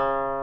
you